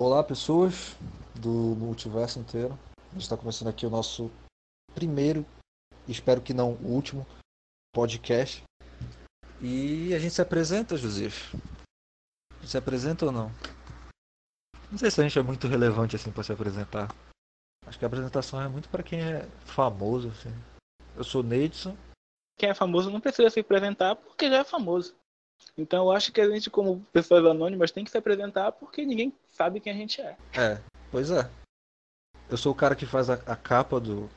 Olá, pessoas do multiverso inteiro. A gente está começando aqui o nosso primeiro, espero que não o último, podcast. E a gente se apresenta, José. Se apresenta ou não? Não sei se a gente é muito relevante assim para se apresentar. Acho que a apresentação é muito para quem é famoso. Assim. Eu sou Neidson. Quem é famoso não precisa se apresentar porque já é famoso. Então eu acho que a gente, como pessoas anônimas, tem que se apresentar porque ninguém sabe quem a gente é. É, pois é. Eu sou o cara que faz a, a capa do,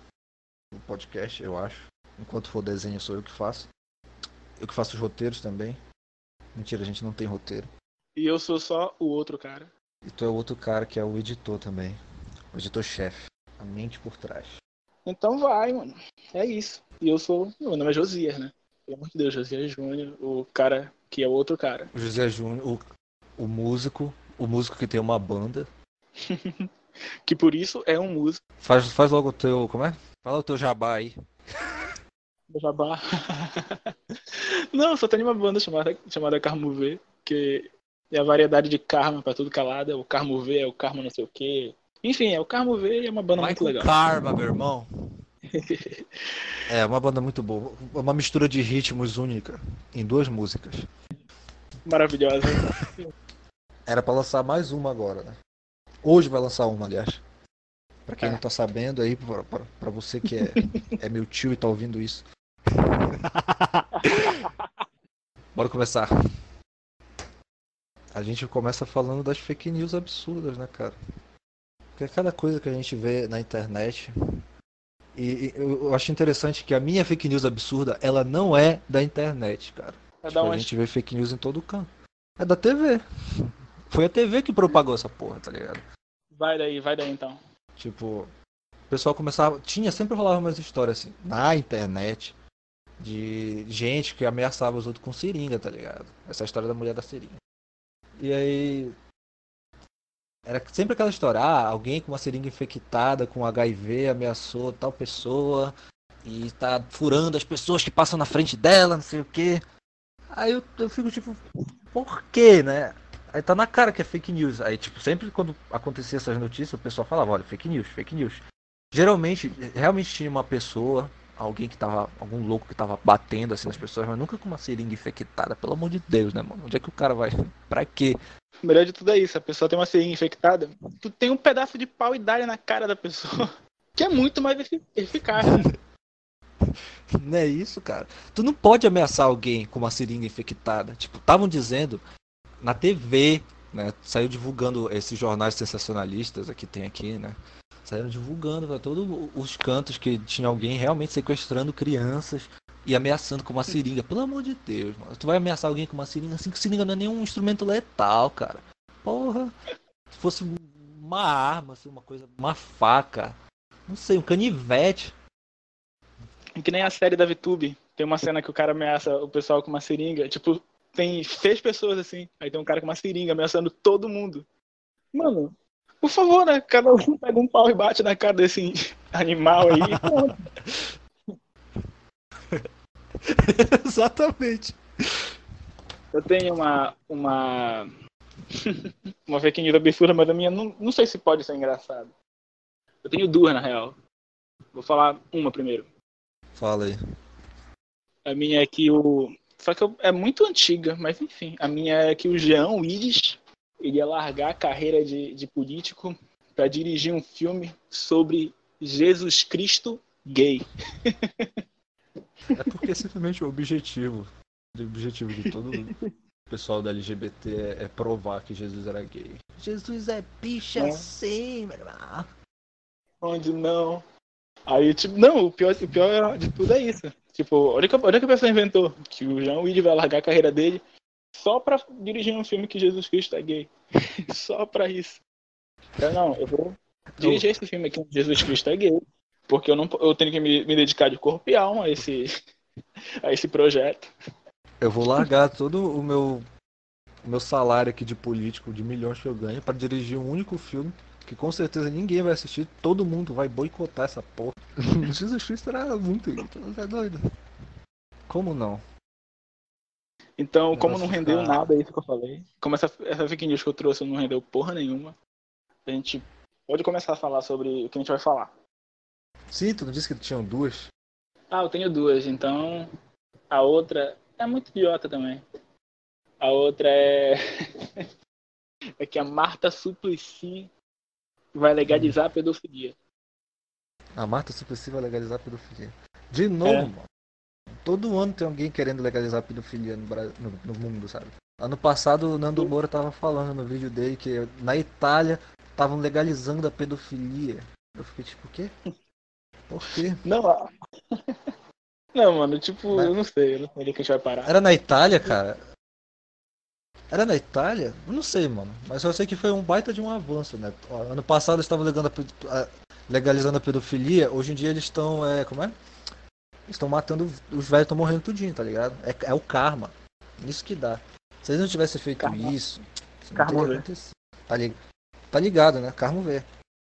do, podcast, eu acho. Enquanto for desenho, sou eu que faço. Eu que faço os roteiros também. Mentira, a gente não tem roteiro. E eu sou só o outro cara. E tu é o outro cara que é o editor também. O editor-chefe. A mente por trás. Então vai, mano. É isso. E eu sou. Meu nome é Josias, né? Pelo amor de Deus, Josias Júnior, o cara que é o outro cara. O José Júnior, o, o músico, o músico que tem uma banda. que por isso é um músico. Faz, faz logo o teu. Como é? Fala o teu jabá aí. Jabá. Não, só tem uma banda chamada, chamada Carmo V, que é a variedade de karma pra tudo calado. É o Carmo V, é o Karma não sei o quê. Enfim, é o Carmo V e é uma banda Michael muito legal. Karma, meu irmão. É, uma banda muito boa. Uma mistura de ritmos única em duas músicas. Maravilhosa. Era pra lançar mais uma agora, né? Hoje vai lançar uma, aliás. Pra quem É. não tá sabendo aí, pra, pra- pra você que é, é meu tio e tá ouvindo isso. Bora começar. A gente começa falando das fake news absurdas, né, cara? Porque cada coisa que a gente vê na internet. E, e eu acho interessante que a minha fake news absurda, ela não é da internet, cara. É Tipo, da a onde? gente vê fake news em todo canto. É da TV. Foi a TV que propagou essa porra, tá ligado? Vai daí, vai daí então. Tipo, o pessoal começava. Tinha, sempre rolava umas histórias assim, na internet, de gente que ameaçava os outros com seringa, tá ligado? Essa é história da mulher da seringa. E aí. Era sempre aquela história, ah, alguém com uma seringa infectada com HIV ameaçou tal pessoa e tá furando as pessoas que passam na frente dela, não sei o quê. Aí eu, eu fico tipo, por quê, né? Aí tá na cara que é fake news. Aí, tipo, sempre quando acontecia essas notícias, o pessoal falava, olha, fake news, fake news. Geralmente, realmente tinha uma pessoa, alguém que tava, algum louco que tava batendo assim nas pessoas, mas nunca com uma seringa infectada, pelo amor de Deus, né, mano? Onde é que o cara vai? Pra quê? O melhor de tudo é isso, a pessoa tem uma seringa infectada, tu tem um pedaço de pau e dá na cara da pessoa. Que é muito mais efi- eficaz. né? Não é isso, cara. Tu não pode ameaçar alguém com uma seringa infectada. Tipo, estavam dizendo na TV, né? Saiu divulgando esses jornais sensacionalistas que tem aqui, né? Saíram divulgando pra todos os cantos que tinha alguém realmente sequestrando crianças e ameaçando com uma seringa. Pelo amor de Deus, mano. Tu vai ameaçar alguém com uma seringa assim que seringa não é nenhum instrumento letal, cara. Porra. Se fosse uma arma, assim, uma coisa, uma faca. Não sei, um canivete. Que nem a série da VTube. Tem uma cena que o cara ameaça o pessoal com uma seringa. Tipo, tem seis pessoas assim. Aí tem um cara com uma seringa ameaçando todo mundo. Mano, por favor, né? Cada um pega um pau e bate na cara desse animal aí. Exatamente. Eu tenho uma. Uma. uma fake news absurda, mas a minha não, não sei se pode ser engraçado. Eu tenho duas, na real. Vou falar uma primeiro. Fala aí. A minha é que o. Só que eu- é muito antiga, mas enfim. A minha é que o Jean Willis ele ia largar a carreira de, de político para dirigir um filme sobre Jesus Cristo gay. É porque simplesmente o objetivo, o objetivo de todo o pessoal da LGBT é, é provar que Jesus era gay. Jesus é bicha É. sim, meu irmão. Onde não. Aí, tipo, não, o pior, o pior de tudo é isso. Tipo, olha que, olha que a pessoa inventou. Que o Jean Willis vai largar a carreira dele só pra dirigir um filme que Jesus Cristo é gay. só pra isso. Eu, não, eu vou dirigir esse filme aqui onde Jesus Cristo é gay. Porque eu, não, eu tenho que me, me dedicar de corpo e alma a esse, a esse projeto. Eu vou largar todo o meu meu salário aqui de político de milhões que eu ganho pra dirigir um único filme que com certeza ninguém vai assistir, todo mundo vai boicotar essa porra. Jesus Cristo era muito, é doido. Como não? Então, como não rendeu ficar- nada isso que eu falei, como essa, essa fake news que eu trouxe não rendeu porra nenhuma, a gente pode começar a falar sobre o que a gente vai falar. Sim, tu não disse que tinham duas? Ah, eu tenho duas, então a outra é muito idiota também. A outra é. é que a Marta Suplicy vai legalizar a pedofilia. A Marta Suplicy vai legalizar a pedofilia. De novo, É. mano. Todo ano tem alguém querendo legalizar a pedofilia no, Bra- no- no mundo, sabe? Ano passado o Nando Moura tava falando no vídeo dele que na Itália estavam legalizando a pedofilia. Eu fiquei tipo, o quê? Por quê? Não, não, mano, tipo, Mas- eu não sei, eu não sei onde que a gente vai parar. Era na Itália, cara? Era na Itália? Eu não sei, mano. Mas eu sei que foi um baita de um avanço, né? Ano passado eles estavam legalizando a pedofilia, hoje em dia eles estão, é, como é? Estão matando, os velhos estão morrendo tudinho, tá ligado? É, é o karma. Isso que dá. Se eles não tivessem feito Karma. isso, teria V. Tá, tá ligado, né? Karma V.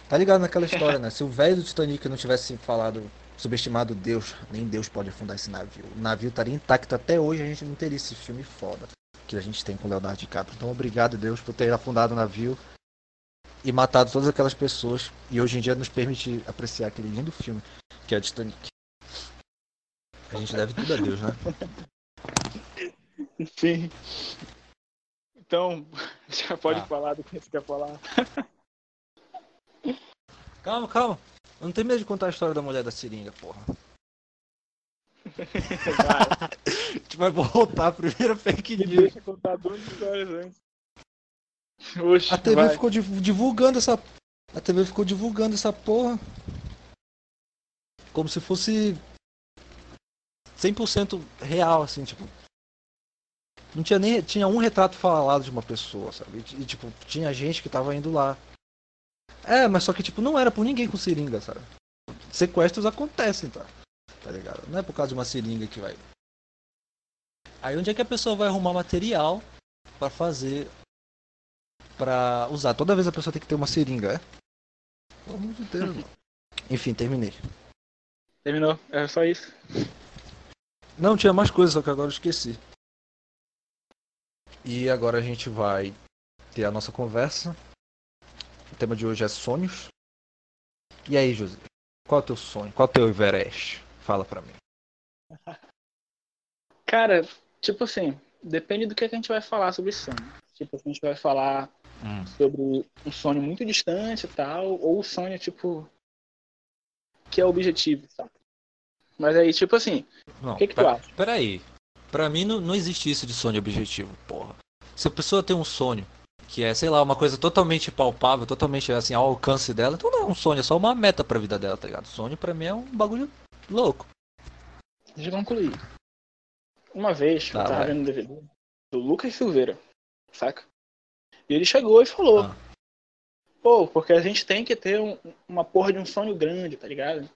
Tá ligado naquela história, né? Se o velho do Titanic não tivesse falado, subestimado Deus, nem Deus pode afundar esse navio. O navio estaria intacto até hoje, a gente não teria esse filme foda que a gente tem com o Leonardo DiCaprio. Então, obrigado, Deus, por ter afundado o navio e matado todas aquelas pessoas e hoje em dia nos permite apreciar aquele lindo filme que é o Titanic. A gente deve tudo a Deus, né? Sim. Então, já pode Tá. falar do que você quer falar. Calma, calma. Eu não tenho medo de contar a história da mulher da seringa, porra. Vai, A gente vai voltar à primeira fake news. deixa contar duas histórias antes. Oxe, A TV vai. ficou div- divulgando essa. A TV ficou divulgando essa porra. Como se fosse 100% real, assim, tipo. Não tinha nem. Tinha um retrato falado de uma pessoa, sabe? E, e, tipo, tinha gente que tava indo lá. É, mas só que, tipo, não era por ninguém com seringa, sabe? Sequestros acontecem, tá? Tá ligado? Não é por causa de uma seringa que vai. Aí onde é que a pessoa vai arrumar material pra fazer pra usar. Toda vez a pessoa tem que ter uma seringa, é? Pelo amor de Deus, mano. Enfim, terminei. Terminou, é só isso. Não, tinha mais coisas, só que agora eu esqueci. E agora a gente vai ter a nossa conversa. O tema de hoje é sonhos. E aí, José? Qual é o teu sonho? Qual é o teu Everest? Fala pra mim. Cara, tipo assim, depende do que, é que a gente vai falar sobre sonho. Tipo, a gente vai falar sobre um sonho muito distante e tal, ou um sonho, tipo, que é objetivo, sabe? Mas aí, tipo assim, o que, que tu pera- acha? Peraí. Pra mim não, não existe isso de sonho objetivo, porra. Se a pessoa tem um sonho que é, sei lá, uma coisa totalmente palpável, totalmente assim, ao alcance dela, então não é um sonho, é só uma meta pra vida dela, tá ligado? Sonho pra mim é um bagulho louco. Deixa eu concluir. Uma vez, Tá, eu tava vai. vendo um DVD do Lucas Silveira, saca? E ele chegou e falou: Ah. Pô, porque a gente tem que ter um- uma porra de um sonho grande, tá ligado?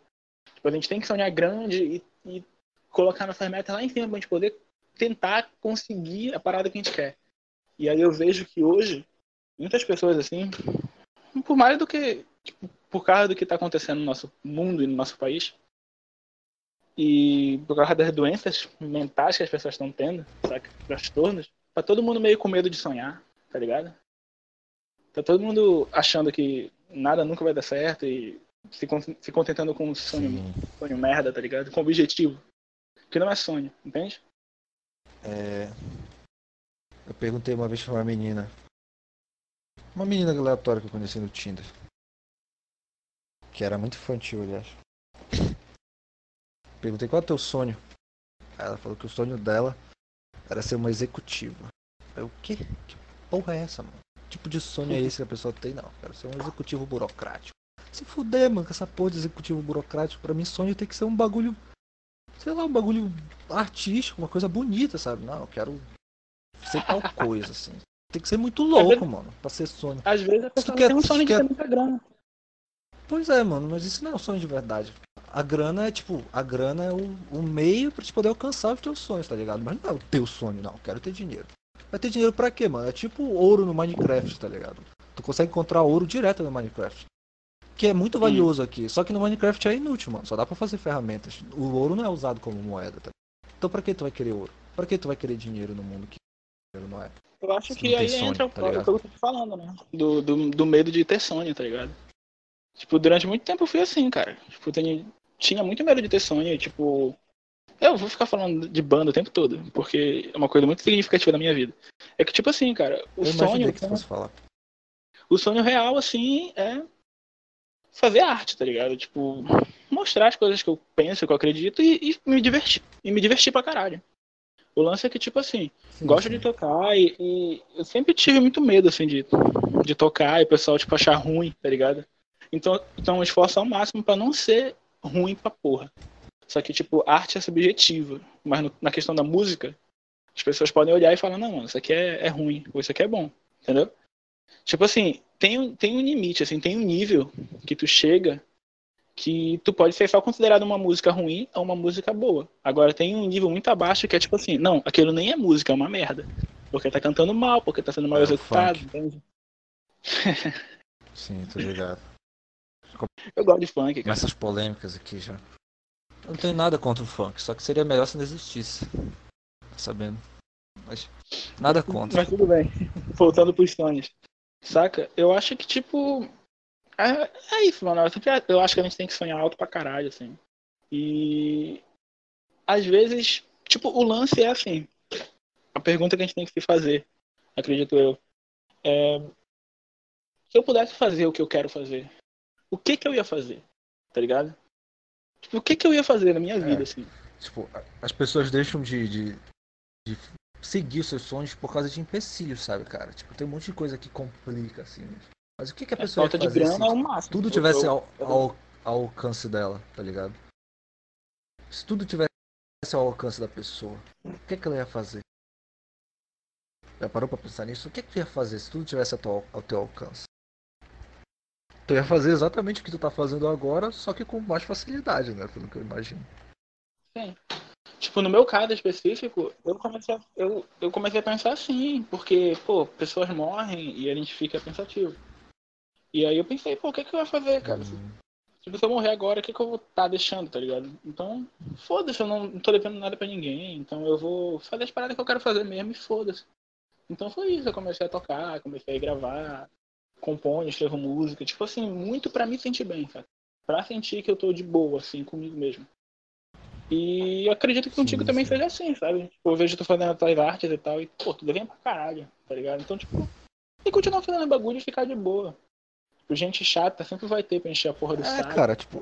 Tipo, a gente tem que sonhar grande e, e colocar nossas metas lá em cima pra gente poder tentar conseguir a parada que a gente quer. E aí eu vejo que hoje, muitas pessoas assim, por mais do que. Tipo, por causa do que tá acontecendo no nosso mundo e no nosso país, e por causa das doenças mentais que as pessoas estão tendo, saca? transtornos, tá todo mundo meio com medo de sonhar, tá ligado? Tá todo mundo achando que nada nunca vai dar certo e se, se contentando com um sonho, Sim. sonho merda, tá ligado? Com objetivo. Que não é sonho, entende? É... Eu perguntei uma vez pra uma menina. Uma menina aleatória que eu conheci no Tinder. Que era muito infantil, aliás. Perguntei qual é o teu sonho. Ela falou que o sonho dela era ser uma executiva. Eu, o quê? Que porra é essa, mano? Que tipo de sonho é esse que a pessoa tem? Não, quero ser um executivo burocrático. Se fuder, mano, com essa porra de executivo burocrático, pra mim sonho tem que ser um bagulho. Sei lá, um bagulho artístico, uma coisa bonita, sabe? Não, eu quero ser tal coisa, assim. Tem que ser muito louco, mano, pra ser sonho. Às vezes a pessoa quer- tem um sonho de quer- ter muita grana. Pois é, mano, mas isso não é um sonho de verdade. A grana é tipo, a grana é o, o meio pra te poder alcançar os teus sonhos, tá ligado? Mas não é o teu sonho, não. Quero ter dinheiro. Vai ter dinheiro pra quê, mano? É tipo ouro no Minecraft, tá ligado? Tu consegue encontrar ouro direto no Minecraft. Que é muito valioso aqui. Só que no Minecraft é inútil, mano. Só dá pra fazer ferramentas. O ouro não é usado como moeda, tá? Então pra que tu vai querer ouro? Pra que tu vai querer dinheiro no mundo que não é. Eu acho que aí entra o tá que ligado? eu tô falando, né? Do, do, do medo de ter sonho, tá ligado? Tipo, durante muito tempo eu fui assim, cara. Tipo, tenho- tinha muito medo de ter sonho tipo. Eu vou ficar falando de banda o tempo todo, porque é uma coisa muito significativa da minha vida. É que, tipo assim, cara, o eu sonho. que fosse falar. O sonho real, assim, é fazer arte, tá ligado? Tipo, mostrar as coisas que eu penso, que eu acredito e, e me divertir. E me divertir pra caralho. O lance é que, tipo assim, Sim, gosto sim. de tocar e, e eu sempre tive muito medo, assim, de, de tocar e o pessoal, tipo, achar ruim, tá ligado? Então, então eu esforço ao máximo pra não ser ruim pra porra. Só que, tipo, arte é subjetiva. Mas no- na questão da música, as pessoas podem olhar e falar, não, mano, isso aqui é, é ruim, ou isso aqui é bom, entendeu? Tipo assim, tem, tem um limite, assim, tem um nível que tu chega que tu pode ser só considerado uma música ruim ou uma música boa. Agora tem um nível muito abaixo que é tipo assim, não, aquilo nem é música, é uma merda. Porque tá cantando mal, porque tá sendo mal É, executado? Sim, tô ligado. Eu gosto de funk, cara. essas polêmicas aqui já. Eu não tenho nada contra o funk, só que seria melhor se não existisse. Tá sabendo? Mas nada contra. Mas tudo bem. Voltando pros sonhos. Saca? Eu acho que, tipo. É, é isso, mano. Eu, sempre- eu acho que a gente tem que sonhar alto pra caralho, assim. E. Às vezes, tipo, o lance é assim. A pergunta que a gente tem que se fazer, acredito eu. É. Se eu pudesse fazer o que eu quero fazer, o que que eu ia fazer? Tá ligado? Tipo, o que que eu ia fazer na minha vida, assim? Tipo, as pessoas deixam de, de, de seguir os seus sonhos por causa de empecilhos, sabe, cara? Tipo, tem um monte de coisa que complica, assim. Mas o que, que a É, pessoa ia falta de fazer grana se é o máximo. tudo tivesse eu- ao, eu- ao, ao alcance dela, tá ligado? Se tudo tivesse ao alcance da pessoa, o que, que ela ia fazer? Já parou pra pensar nisso? O que, que tu ia fazer se tudo tivesse ao teu, ao teu alcance? Tu ia fazer exatamente o que tu tá fazendo agora, só que com mais facilidade, né? Pelo que eu imagino. Tipo, no meu caso específico, eu comecei a, eu, eu comecei a pensar assim, porque, pô, pessoas morrem e a gente fica pensativo. E aí eu pensei, pô, o que, que eu ia fazer, cara? Se, Hum, tipo, se eu morrer agora, o que, que eu vou estar deixando, tá ligado? Então, foda-se, eu não, não tô devendo nada pra ninguém, então eu vou fazer as paradas que eu quero fazer mesmo e foda-se. Então foi isso, eu comecei a tocar, comecei a gravar, componho, escrevo música, tipo assim, muito pra me sentir bem, cara. Pra sentir que eu tô de boa, assim, comigo mesmo. E eu acredito que contigo Sim, também sim. seja assim, sabe? Tipo, eu vejo tu fazendo as tuas artes e tal, e, pô, tu devia pra caralho, tá ligado? Então, tipo, e continuar fazendo bagulho e ficar de boa. Tipo, gente chata sempre vai ter pra encher a porra do É, saco. cara, tipo,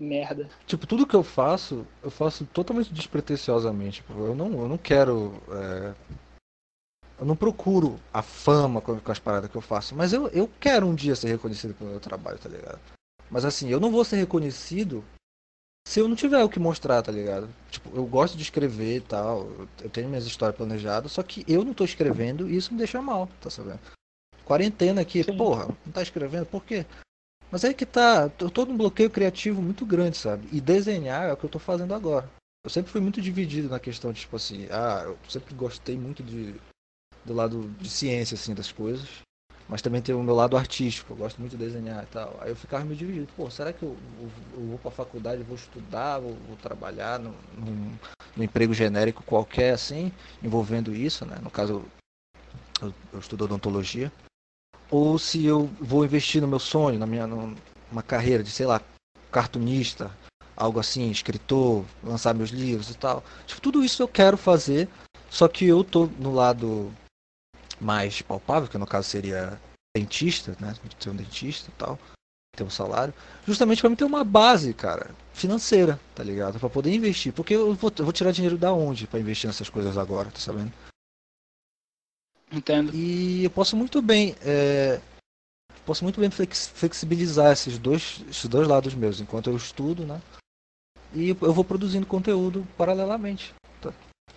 Merda. Tipo, tudo que eu faço, eu faço totalmente despretensiosamente. Tipo, eu não, eu não quero. é, Eu não procuro a fama com, as paradas que eu faço. Mas eu, eu quero um dia ser reconhecido pelo meu trabalho, tá ligado? Mas assim, eu não vou ser reconhecido se eu não tiver o que mostrar, tá ligado? Tipo, eu gosto de escrever e tal. Eu tenho minhas histórias planejadas, só que eu não tô escrevendo e isso me deixa mal, tá sabendo? Quarentena aqui, Sim. porra, não tá escrevendo, por quê? Mas aí que tá, tô num bloqueio criativo muito grande, sabe? E desenhar é o que eu tô fazendo agora. Eu sempre fui muito dividido na questão de, tipo assim, ah, eu sempre gostei muito de, do lado de ciência, assim, das coisas. Mas também tem o meu lado artístico, eu gosto muito de desenhar e tal. Aí eu ficava meio dividido, pô, será que eu, eu- eu vou pra faculdade, vou estudar, vou, vou trabalhar num, num, num emprego genérico qualquer, assim, envolvendo isso, né? No caso, eu, eu estudo odontologia ou se eu vou investir no meu sonho, na minha numa carreira de, sei lá, cartunista, algo assim, escritor, lançar meus livros e tal. Tipo, tudo isso eu quero fazer, só que eu tô no lado mais palpável, que no caso seria dentista, né? Ser um dentista e tal, ter um salário, justamente para me ter uma base, cara, financeira, tá ligado? Para poder investir, porque eu vou, eu vou tirar dinheiro da onde para investir nessas coisas agora, tá sabendo? Entendo. E eu posso muito bem, é, posso muito bem flex- flexibilizar esses dois, esses dois lados meus, enquanto eu estudo, né? E eu vou produzindo conteúdo paralelamente. tá?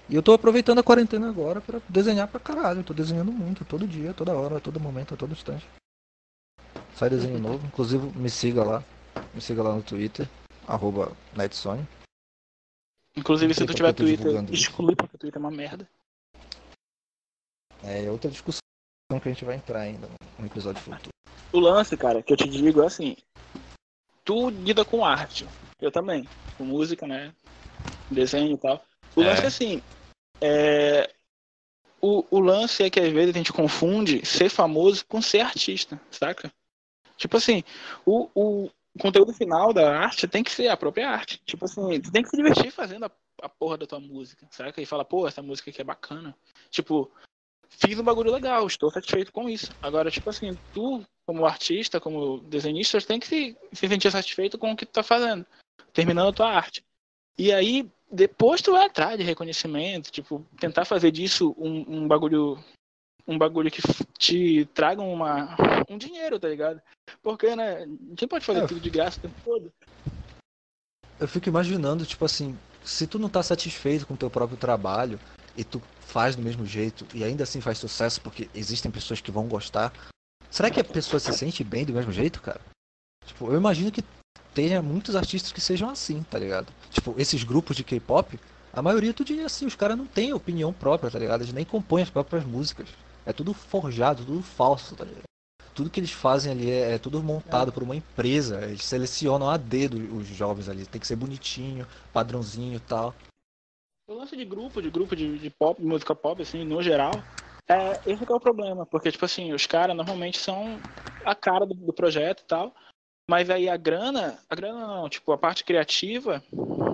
E eu tô aproveitando a quarentena agora para desenhar pra caralho. Eu tô desenhando muito, todo dia, toda hora, a todo momento, a todo instante. Sai desenho novo, inclusive me siga lá. Me siga lá no Twitter, arroba Netsony. Inclusive, se tu tiver Twitter, exclui porque o Twitter é uma merda. É outra discussão que a gente vai entrar ainda no episódio futuro. O lance, cara, que eu te digo é assim: tu lida com arte. Eu também. Com música, né? Desenho e tal. O É. lance é assim: é, o, o lance é que às vezes a gente confunde ser famoso com ser artista, saca? Tipo assim, o, o conteúdo final da arte tem que ser a própria arte. Tipo assim, tu tem que se divertir fazendo a, a porra da tua música, saca? E fala, pô, essa música aqui é bacana. Tipo, fiz um bagulho legal, estou satisfeito com isso. Agora, tipo assim, tu, como artista, como desenhista, tem que se, se sentir satisfeito com o que tu tá fazendo, terminando a tua arte. E aí, depois tu vai atrás de reconhecimento, tipo, tentar fazer disso um, um bagulho um bagulho que te traga uma, um dinheiro, tá ligado? Porque, né, quem pode fazer é, tudo de graça o tempo todo? Eu fico imaginando, tipo assim, se tu não tá satisfeito com o teu próprio trabalho e tu faz do mesmo jeito e ainda assim faz sucesso porque existem pessoas que vão gostar, será que a pessoa se sente bem do mesmo jeito, cara? Tipo, eu imagino que tenha muitos artistas que sejam assim, tá ligado? Tipo, esses grupos de K-pop, a maioria tu diria assim, os caras não têm opinião própria, tá ligado? Eles nem compõem as próprias músicas. É tudo forjado, tudo falso, tá ligado? Tudo que eles fazem ali é, é tudo montado é. por uma empresa. Eles selecionam a dedo os jovens ali. Tem que ser bonitinho, padrãozinho e tal. O lance de grupo, de grupo de, de pop, de música pop, assim, no geral, é, esse é o problema. Porque, tipo assim, os caras normalmente são a cara do, do projeto e tal. Mas aí a grana, a grana não, tipo, a parte criativa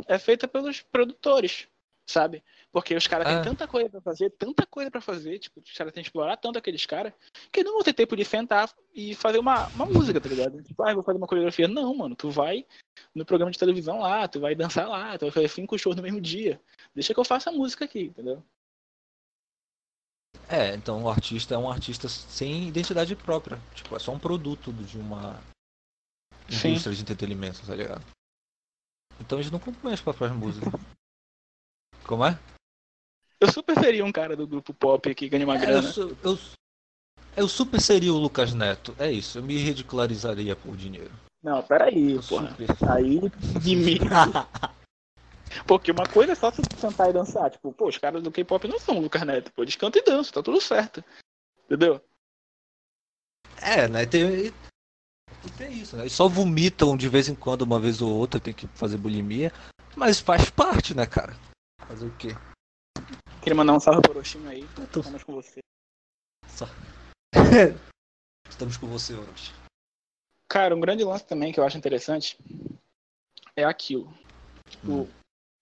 é feita pelos produtores, sabe? Porque os caras ah. têm tanta coisa para fazer, tanta coisa para fazer, tipo, os caras têm que explorar tanto aqueles caras, que não vão ter tempo de sentar e fazer uma, uma música, tá ligado? Tipo, ah, vou fazer uma coreografia. Não, mano, tu vai no programa de televisão lá, tu vai dançar lá, tu vai fazer cinco shows no mesmo dia. Deixa que eu faça a música aqui, entendeu? É, então o artista é um artista sem identidade própria. Tipo, é só um produto de uma indústria de entretenimento, tá ligado? Então gente não compõe as próprias músicas. Como é? Eu super seria um cara do grupo pop que ganha uma é, grana. Eu, eu, eu, super seria o Lucas Neto. É isso, eu me ridicularizaria por dinheiro. Não, peraí, eu porra. Super... Aí de mim. Porque uma coisa é só tu cantar e dançar. Tipo, pô, os caras do K-pop não são o Lucas Neto, pô, eles cantam e dançam, tá tudo certo. Entendeu? É, né? Tem, tem isso, né? Eles só vomitam de vez em quando, uma vez ou outra, tem que fazer bulimia. Mas faz parte, né, cara? Fazer o quê? Queria mandar um salve pro Orochim aí. Tô... Estamos com você. Só... Estamos com você, Orochi. Cara, um grande lance também que eu acho interessante é aquilo. Tipo, hum.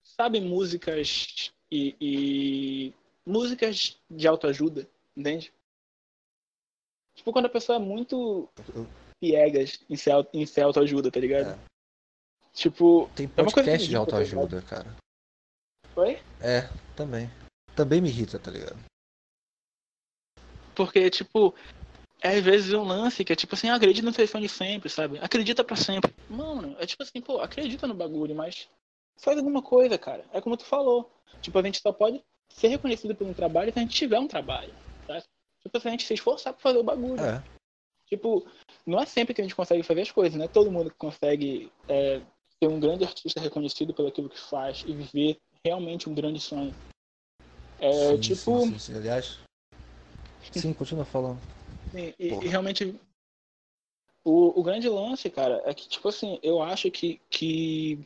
sabe músicas e, e, músicas de autoajuda, entende? Tipo, quando a pessoa é muito piegas em ser, em ser autoajuda, tá ligado? É. Tipo. Tem podcast é de autoajuda, cara. Oi? É, também. Também me irrita, tá ligado? Porque, tipo, é às vezes um lance que é tipo assim, acredita no telefone sempre, sabe? Acredita para sempre. Mano, é tipo assim, pô, acredita no bagulho, mas faz alguma coisa, cara. É como tu falou. Tipo, a gente só pode ser reconhecido por um trabalho se a gente tiver um trabalho, tá? Tipo, se a gente se esforçar pra fazer o bagulho. É. Tipo, não é sempre que a gente consegue fazer as coisas, né? Todo mundo consegue é, ser um grande artista reconhecido pelo aquilo que faz e viver realmente um grande sonho. É sim, tipo. Sim, sim, sim. Aliás. Sim, continua falando. Sim, e, e, realmente. O, o grande lance, cara, é que, tipo assim, eu acho que, que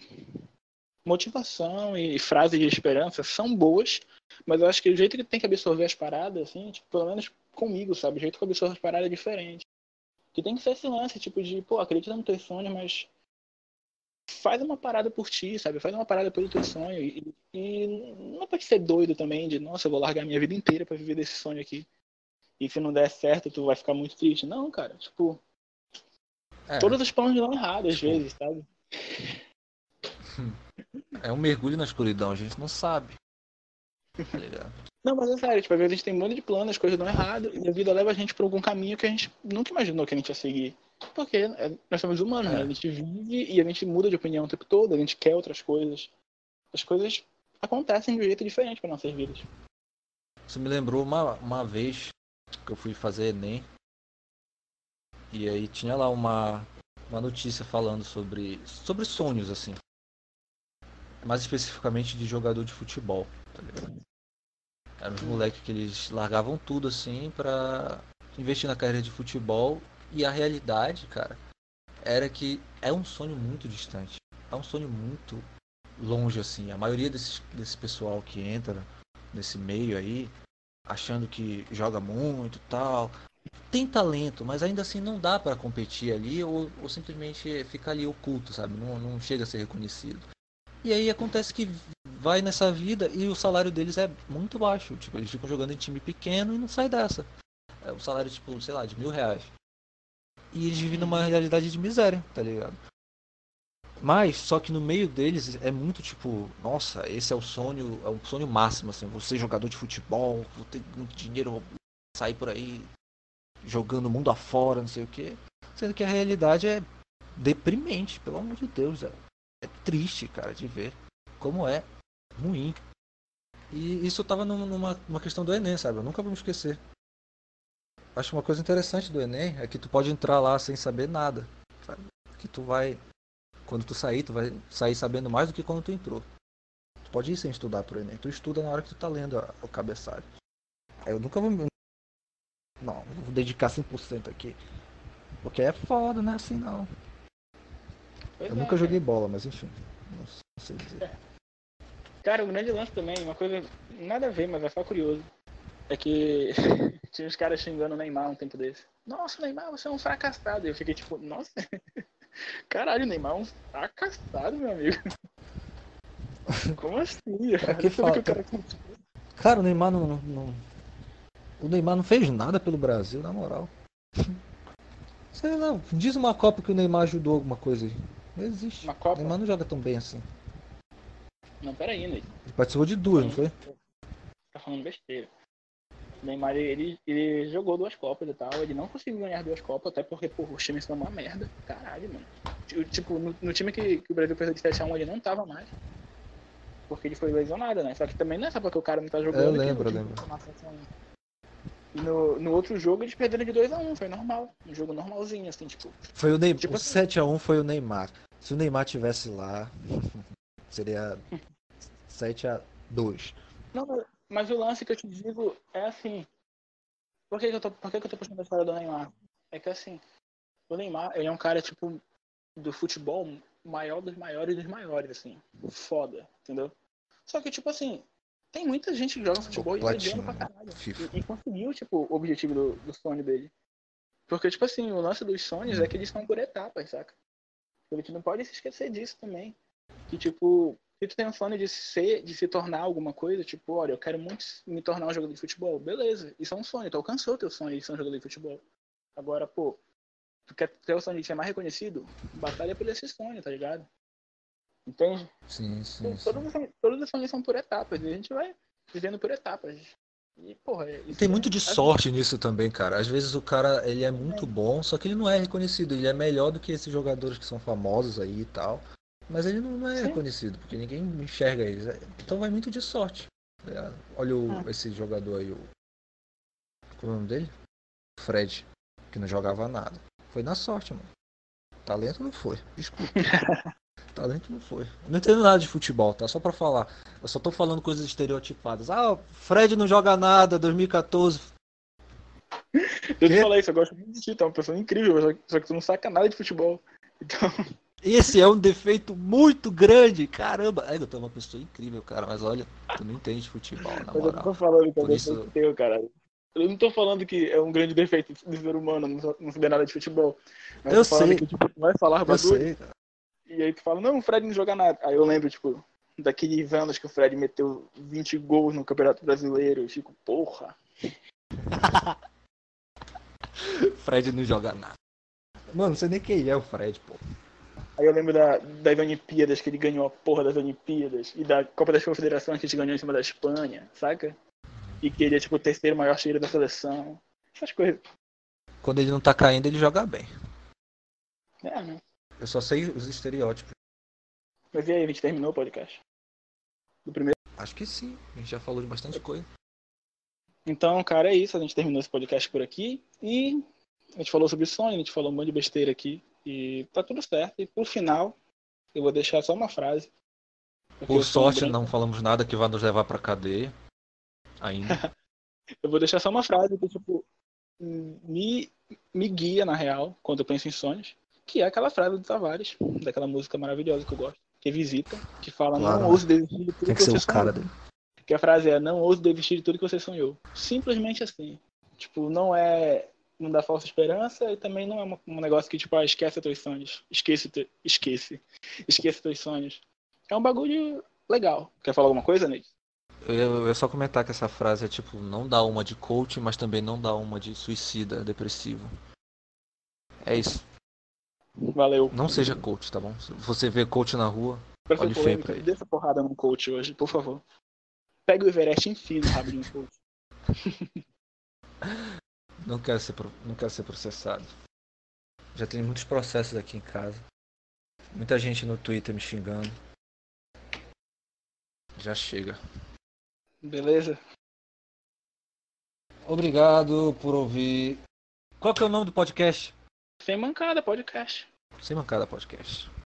motivação e frases de esperança são boas, mas eu acho que o jeito que tem que absorver as paradas, assim, tipo, pelo menos comigo, sabe? O jeito que eu absorvo as paradas é diferente. Que tem que ser esse lance, tipo, de, pô, acredita no teu sonho, mas faz uma parada por ti, sabe? Faz uma parada pelo teu sonho. E, e não pode ser doido também de, nossa, eu vou largar minha vida inteira para viver desse sonho aqui. E se não der certo, tu vai ficar muito triste. Não, cara, tipo. É. Todos os planos dão errado às tipo... vezes, sabe? É um mergulho na escuridão, a gente não sabe. Tá ligado? Não, mas é sério, tipo, às vezes a gente tem um monte de planos, as coisas dão errado, e a vida leva a gente por algum caminho que a gente nunca imaginou que a gente ia seguir. Porque é, nós somos humanos, né? é. né? A gente vive e a gente muda de opinião o tempo todo, a gente quer outras coisas. As coisas acontecem de um jeito diferente para nossas vidas. Você me lembrou uma, uma vez que eu fui fazer Enem. E aí tinha lá uma, uma notícia falando sobre, sobre sonhos, assim. Mais especificamente de jogador de futebol, tá ligado? Eram os moleques que eles largavam tudo assim pra investir na carreira de futebol e a realidade, cara, era que é um sonho muito distante. É um sonho muito longe, assim. A maioria desse, desse pessoal que entra nesse meio aí achando que joga muito tal. Tem talento, mas ainda assim não dá para competir ali ou, ou simplesmente ficar ali oculto, sabe? Não, não chega a ser reconhecido. E aí acontece que vai nessa vida e o salário deles é muito baixo. Tipo, eles ficam jogando em time pequeno e não sai dessa. É o salário, tipo, sei lá, de mil reais. E eles vivem numa realidade de miséria, tá ligado? Mas, só que no meio deles é muito tipo, nossa, esse é o sonho, é o sonho máximo, assim, você jogador de futebol, vou ter muito dinheiro, vou sair por aí jogando o mundo afora, não sei o que. Sendo que a realidade é deprimente, pelo amor de Deus, é, é triste, cara, de ver como é ruim. E isso tava numa, numa questão do Enem, sabe? Eu nunca vou me esquecer. Acho uma coisa interessante do Enem é que tu pode entrar lá sem saber nada. Que tu vai quando tu sair, tu vai sair sabendo mais do que quando tu entrou. Tu pode ir sem estudar pro Enem. Tu estuda na hora que tu tá lendo o cabeçalho. Eu nunca vou. Não, não vou dedicar 100% aqui. Porque é foda, não é assim não. Pois eu é, nunca joguei bola, mas enfim. Não sei dizer. É. Cara, o grande lance também, uma coisa nada a ver, mas é só curioso. É que tinha os caras xingando o Neymar um tempo desse. Nossa, Neymar, você é um fracassado. E eu fiquei tipo, nossa, Caralho, o Neymar é um fracassado, meu amigo. Como assim? É que falta... Que o cara... cara, o Neymar não, não, O Neymar não fez nada pelo Brasil, na moral. Sei lá, diz uma Copa que o Neymar ajudou alguma coisa aí. Não existe. Uma Copa? O Neymar não joga tão bem assim. Não, peraí, Ney. Ele participou de duas, não foi? Tá falando besteira. Neymar, ele, ele jogou duas Copas e tal. Ele não conseguiu ganhar duas Copas, até porque, pô, os times são uma merda. Caralho, mano. Tipo, no, no time que, que, o Brasil perdeu de 7x1, ele não tava mais. Porque ele foi lesionado, né? Só que também não é só porque o cara não tá jogando. Eu lembro, eu lembro. E no, no outro jogo eles perderam de 2x1, foi normal. Um jogo normalzinho, assim, tipo. Foi o Neymar. Tipo, o 7x1 assim. foi o Neymar. Se o Neymar tivesse lá, seria 7x2. Não, mas o lance que eu te digo é assim. Por que, que eu, tô, por que, que eu tô puxando a história do Neymar? É que assim, o Neymar, ele é um cara, tipo, do futebol maior dos maiores dos maiores, assim. Foda, entendeu? Só que, tipo assim, tem muita gente que joga futebol e perdendo pra caralho. E, e, conseguiu, tipo, o objetivo do, do sonho dele. Porque, tipo assim, o lance dos sonhos é que eles são por etapas, saca? A gente não pode se esquecer disso também. Que, tipo, se tu tem um sonho de ser, de se tornar alguma coisa, tipo, olha, eu quero muito me tornar um jogador de futebol, beleza, isso é um sonho, tu alcançou teu sonho de ser um jogador de futebol. Agora, pô, tu quer ter o sonho de ser mais reconhecido, batalha por esse sonho, tá ligado? Entende? Sim, sim. Então, todos, os, todos os sonhos são por etapas, e a gente vai vivendo por etapas. E, porra, tem é, muito de sorte nisso também, cara. Às vezes o cara ele é muito é. bom, só que ele não é reconhecido. Ele é melhor do que esses jogadores que são famosos aí e tal. Mas ele não é Sim. reconhecido, porque ninguém enxerga eles. Então vai muito de sorte. Tá Olha o, ah. esse jogador aí, o. Qual é o nome dele? Fred, que não jogava nada. Foi na sorte, mano. Talento não foi. Desculpa. Talento não foi. Eu não entendo nada de futebol, tá? Só pra falar. Eu só tô falando coisas estereotipadas. Ah, Fred não joga nada, 2014. Deixa eu te falar isso, eu gosto muito de ti, tá uma pessoa incrível, só que tu não saca nada de futebol. Então. Esse é um defeito muito grande. Caramba, é, eu tô uma pessoa incrível, cara, mas olha, tu não entende futebol, na moral. Eu não tô falando que é isso... teu, cara. Eu não tô falando que é um grande defeito do ser humano não saber nada de futebol. Mas eu sei. Que, tipo, vai falar cara. E aí tu fala, não, o Fred não joga nada. Aí eu lembro, tipo, daqueles anos que o Fred meteu 20 gols no Campeonato Brasileiro. Eu fico, porra. Fred não joga nada. Mano, não sei nem quem é o Fred, pô. Aí eu lembro da, das Olimpíadas, que ele ganhou a porra das Olimpíadas, e da Copa das Confederações que a gente ganhou em cima da Espanha, saca? E que ele é tipo o terceiro maior cheiro da seleção. Essas coisas. Quando ele não tá caindo, ele joga bem. É, né? Eu só sei os estereótipos. Mas e aí, a gente terminou o podcast? Do primeiro? Acho que sim. A gente já falou de bastante coisa. Então, cara, é isso. A gente terminou esse podcast por aqui. E a gente falou sobre sonho, a gente falou um monte de besteira aqui. E tá tudo certo. E por final, eu vou deixar só uma frase. Por sorte, não falamos nada que vá nos levar pra cadeia. Ainda. eu vou deixar só uma frase que, tipo, me, me guia, na real, quando eu penso em sonhos. Que é aquela frase do Tavares, daquela música maravilhosa que eu gosto. Que visita, que fala, claro. não ouço desistir de tudo Tem que, que ser o cara dele. Que a frase é: Não ouse desistir de tudo que você sonhou. Simplesmente assim. Tipo, não é. Não dá falsa esperança e também não é um, um negócio que, tipo, ah, esquece teus sonhos. Esquece, te, esquece. Esquece teus sonhos. É um bagulho legal. Quer falar alguma coisa, Ney? Eu ia, só comentar que essa frase é tipo, não dá uma de coach, mas também não dá uma de suicida, depressivo. É isso. Valeu. Não seja coach, tá bom? Se você vê coach na rua, Pra ser olhe feio pra ele. dê essa porrada num coach hoje, por favor. Pega o Everest e enfia no rabo de um coach. Não quero ser, não quero ser processado. Já tem muitos processos aqui em casa. Muita gente no Twitter me xingando. Já chega. Beleza? Obrigado por ouvir. Qual que é o nome do podcast? Sem mancada, podcast. Sem mancada podcast.